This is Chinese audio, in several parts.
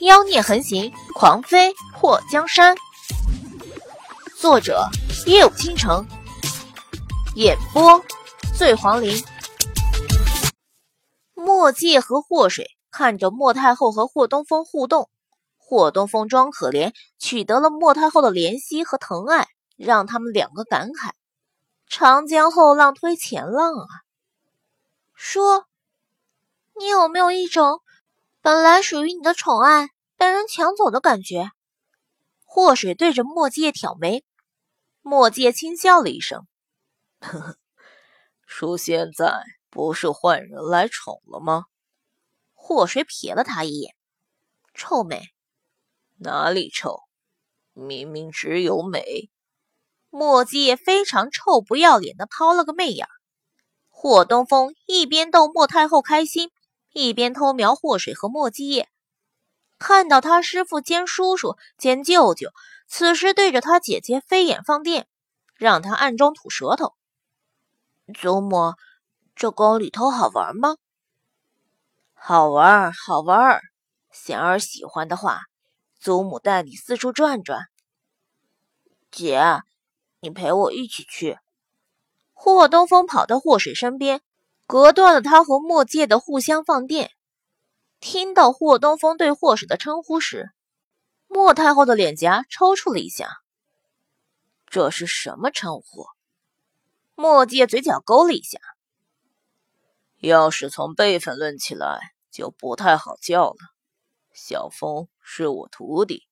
妖孽横行，狂飞破江山。作者：夜舞倾城，演播：醉黄林。墨界和祸水看着莫太后和霍东风互动，霍东风装可怜，取得了莫太后的怜惜和疼爱，让他们两个感慨：长江后浪推前浪啊！说，你有没有一种本来属于你的宠爱？被人抢走的感觉。祸水对着墨界挑眉，墨界轻笑了一声：“呵呵，叔现在不是换人来宠了吗？”祸水瞥了他一眼，臭美，哪里臭？明明只有美。墨界非常臭不要脸的抛了个媚眼。霍东风一边逗莫太后开心，一边偷瞄祸水和墨界。看到他师傅兼叔叔兼舅舅，此时对着他姐姐飞眼放电，让他暗中吐舌头。祖母，这宫里头好玩吗？好玩，好玩。贤儿喜欢的话，祖母带你四处转转。姐，你陪我一起去。霍东风跑到霍水身边，隔断了他和墨界的互相放电。听到霍东风对霍水的称呼时，莫太后的脸颊抽搐了一下。这是什么称呼？莫界嘴角勾了一下。要是从辈分论起来，就不太好叫了。小风是我徒弟，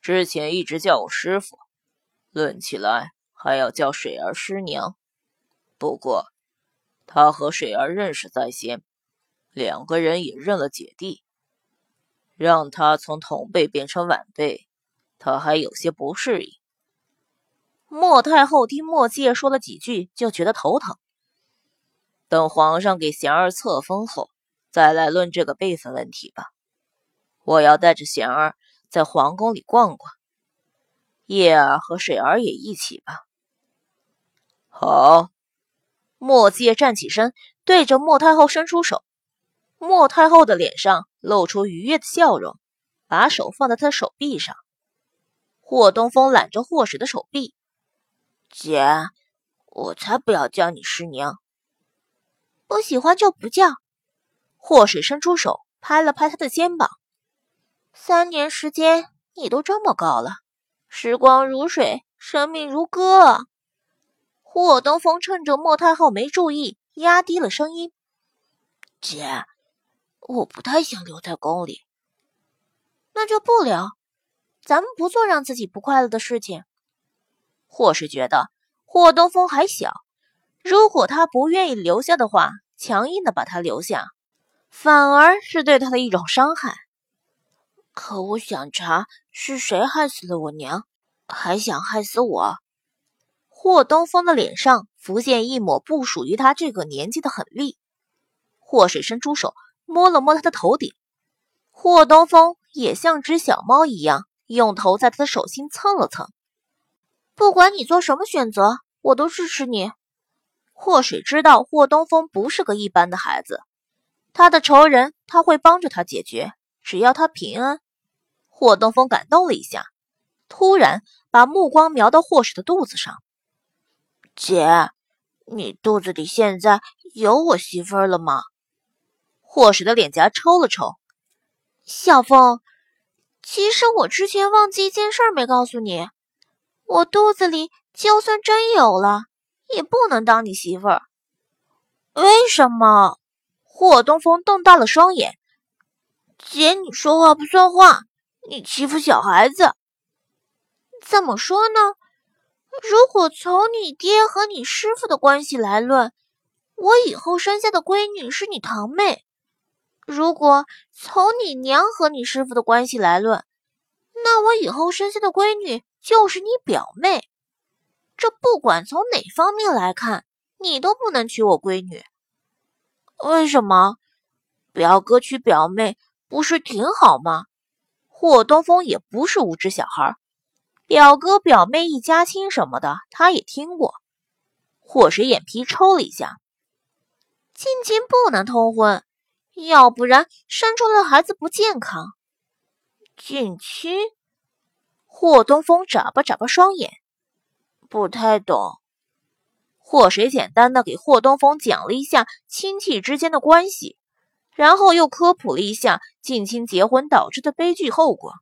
之前一直叫我师傅，论起来还要叫水儿师娘。不过，他和水儿认识在先。两个人也认了姐弟，让他从同辈变成晚辈，他还有些不适应。莫太后听莫介说了几句，就觉得头疼。等皇上给贤儿册封后，再来论这个辈分问题吧。我要带着贤儿在皇宫里逛逛，叶儿和水儿也一起吧。好。莫介站起身，对着莫太后伸出手。莫太后的脸上露出愉悦的笑容，把手放在他的手臂上。霍东风揽着霍水的手臂：“姐，我才不要叫你师娘，不喜欢就不叫。”霍水伸出手拍了拍他的肩膀：“三年时间，你都这么高了，时光如水，生命如歌。”霍东风趁着莫太后没注意，压低了声音：“姐。”我不太想留在宫里，那就不留。咱们不做让自己不快乐的事情。或是觉得霍东风还小，如果他不愿意留下的话，强硬的把他留下，反而是对他的一种伤害。可我想查是谁害死了我娘，还想害死我。霍东风的脸上浮现一抹不属于他这个年纪的狠厉。霍水伸出手。摸了摸他的头顶，霍东风也像只小猫一样，用头在他的手心蹭了蹭。不管你做什么选择，我都支持你。霍水知道霍东风不是个一般的孩子，他的仇人他会帮着他解决，只要他平安。霍东风感动了一下，突然把目光瞄到霍水的肚子上。姐，你肚子里现在有我媳妇儿了吗？霍水的脸颊抽了抽，小风，其实我之前忘记一件事没告诉你，我肚子里就算真有了，也不能当你媳妇儿。为什么？霍东风瞪大了双眼。姐，你说话不算话，你欺负小孩子。怎么说呢？如果从你爹和你师傅的关系来论，我以后生下的闺女是你堂妹。如果从你娘和你师傅的关系来论，那我以后生下的闺女就是你表妹。这不管从哪方面来看，你都不能娶我闺女。为什么？表哥娶表妹不是挺好吗？霍东风也不是无知小孩，表哥表妹一家亲什么的，他也听过。霍水眼皮抽了一下，近亲不能通婚。要不然生出来的孩子不健康。近亲？霍东风眨巴眨巴双眼，不太懂。霍水简单的给霍东风讲了一下亲戚之间的关系，然后又科普了一下近亲结婚导致的悲剧后果。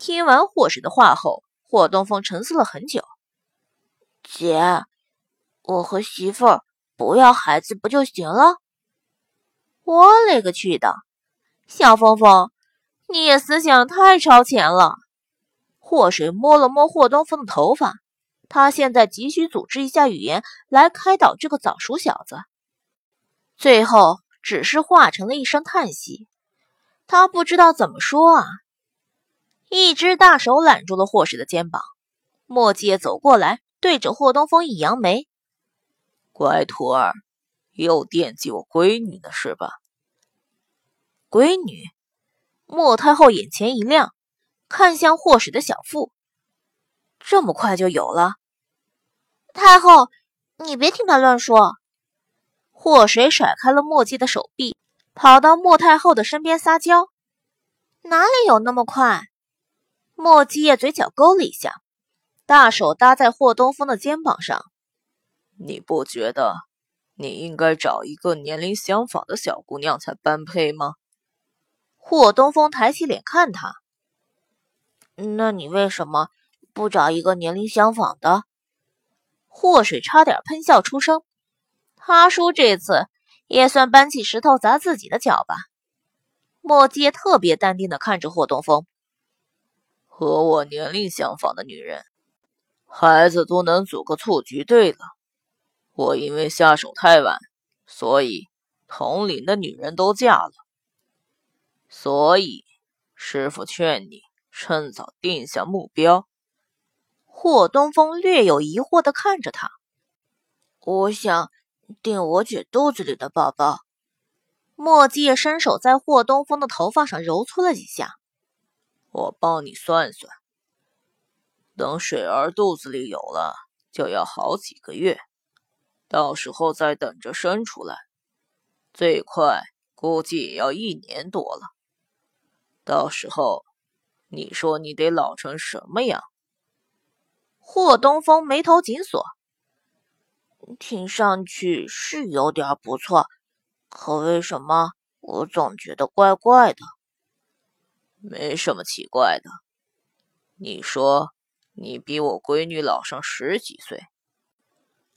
听完霍水的话后，霍东风沉思了很久。姐，我和媳妇儿不要孩子不就行了？我勒个去的！小峰峰，你也思想太超前了。霍水摸了摸霍东风的头发，他现在急需组织一下语言来开导这个早熟小子。最后只是化成了一声叹息，他不知道怎么说啊。一只大手揽住了霍水的肩膀，墨迹走过来，对着霍东风一扬眉：“乖徒儿，又惦记我闺女呢是吧？”闺女，莫太后眼前一亮。看向霍水的小腹，这么快就有了？太后，你别听他乱说。霍水甩开了墨迹的手臂，跑到莫太后的身边撒娇：“哪里有那么快？”墨迹也嘴角勾了一下，大手搭在霍东风的肩膀上：“你不觉得你应该找一个年龄相仿的小姑娘才般配吗？”霍东风抬起脸看他。那你为什么不找一个年龄相仿的？霍水差点喷笑出声。他叔这次也算搬起石头砸自己的脚吧？墨迹特别淡定的看着霍东风，和我年龄相仿的女人，孩子都能组个醋局队了。我因为下手太晚，所以同龄的女人都嫁了。所以师傅劝你。趁早定下目标。霍东风略有疑惑的看着他，我想定我姐肚子里的宝宝。墨迹伸手在霍东风的头发上揉搓了几下，我帮你算算，等水儿肚子里有了，就要好几个月，到时候再等着生出来，最快估计也要一年多了，到时候。你说你得老成什么样？霍东风眉头紧锁，听上去是有点不错，可为什么我总觉得怪怪的？没什么奇怪的。你说你比我闺女老上十几岁，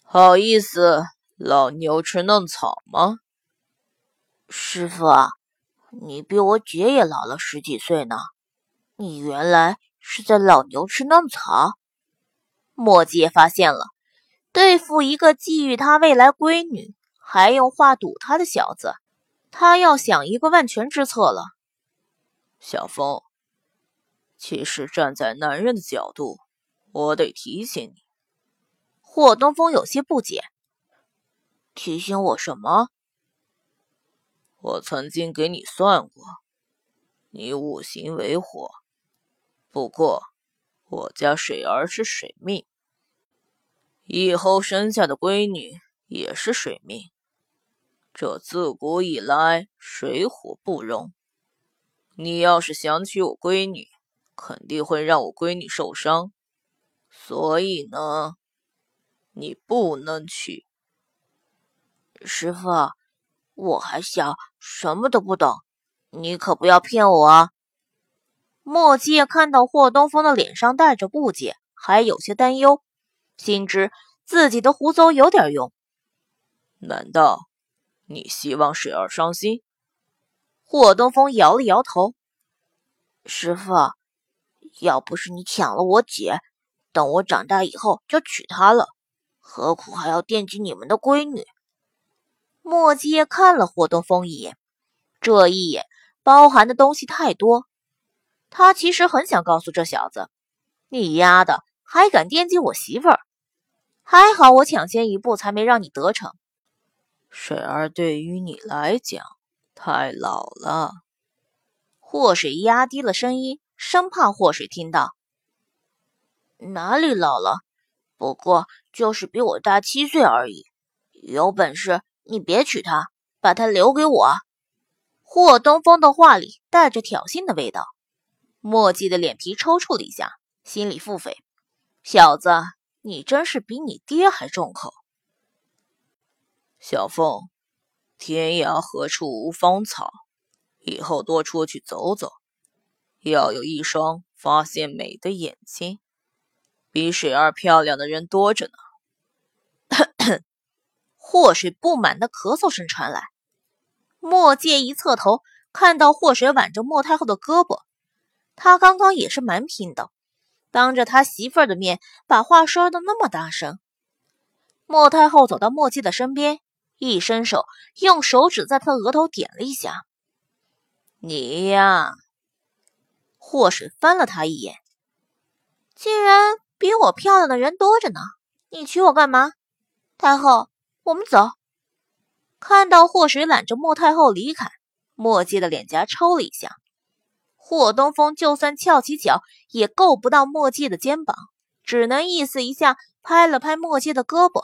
好意思老牛吃嫩草吗？师傅，你比我姐也老了十几岁呢。你原来是在老牛吃嫩草？墨迹发现了，对付一个觊觎他未来闺女还用话堵他的小子，他要想一个万全之策了。小风，其实站在男人的角度，我得提醒你。霍东风有些不解，提醒我什么？我曾经给你算过，你五行为火。不过，我家水儿是水命，以后生下的闺女也是水命。这自古以来水火不容。你要是想娶我闺女，肯定会让我闺女受伤。所以呢，你不能娶。师傅，我还小，什么都不懂，你可不要骗我啊！墨迹看到霍东风的脸上带着不解，还有些担忧，心知自己的胡诌有点用。难道你希望水儿伤心？霍东风摇了摇头。师傅，要不是你抢了我姐，等我长大以后就娶她了，何苦还要惦记你们的闺女？墨迹看了霍东风一眼，这一眼包含的东西太多。他其实很想告诉这小子：“你丫的还敢惦记我媳妇儿？还好我抢先一步，才没让你得逞。”水儿对于你来讲太老了。祸水压低了声音，生怕祸水听到。哪里老了？不过就是比我大七岁而已。有本事你别娶她，把她留给我。霍东风的话里带着挑衅的味道。墨迹的脸皮抽搐了一下，心里腹诽：小子，你真是比你爹还重口。小凤，天涯何处无芳草，以后多出去走走，要有一双发现美的眼睛。比水儿漂亮的人多着呢。祸水不满的咳嗽声传来，莫介一侧头，看到祸水挽着莫太后的胳膊。他刚刚也是蛮拼的，当着他媳妇儿的面把话说的那么大声。莫太后走到莫姬的身边，一伸手，用手指在他额头点了一下。你呀，祸水翻了他一眼，竟然比我漂亮的人多着呢，你娶我干嘛？太后，我们走。看到祸水揽着莫太后离开，莫姬的脸颊抽了一下。霍东风就算翘起脚，也够不到墨迹的肩膀，只能意思一下，拍了拍墨迹的胳膊。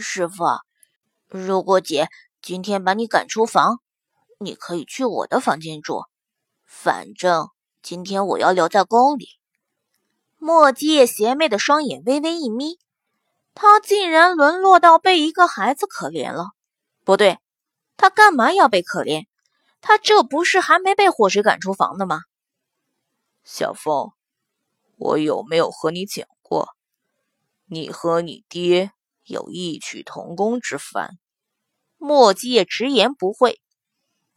师傅，如果姐今天把你赶出房，你可以去我的房间住。反正今天我要留在宫里。墨迹邪魅的双眼微微一眯，他竟然沦落到被一个孩子可怜了。不对，他干嘛要被可怜？他这不是还没被祸水赶出房呢吗？小凤，我有没有和你讲过，你和你爹有异曲同工之烦？莫姬也直言不讳。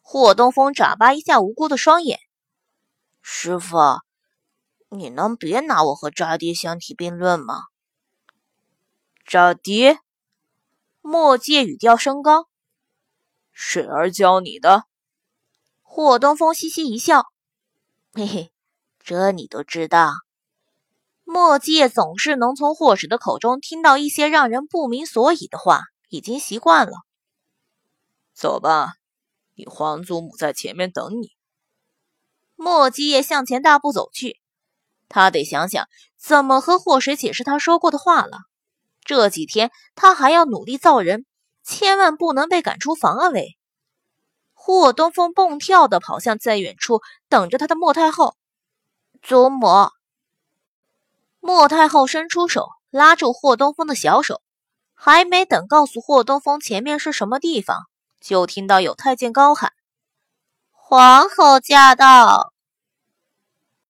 霍东风眨巴一下无辜的双眼，师傅，你能别拿我和渣爹相提并论吗？渣爹？莫姬语调升高，水儿教你的？霍东风嘻嘻一笑，嘿嘿，这你都知道。墨界总是能从霍水的口中听到一些让人不明所以的话，已经习惯了。走吧，你皇祖母在前面等你。墨界向前大步走去，他得想想怎么和霍水解释他说过的话了。这几天他还要努力造人，千万不能被赶出房啊！喂。霍东风蹦跳的跑向在远处等着他的莫太后，祖母。莫太后伸出手拉住霍东风的小手，还没等告诉霍东风前面是什么地方，就听到有太监高喊：“皇后驾到！”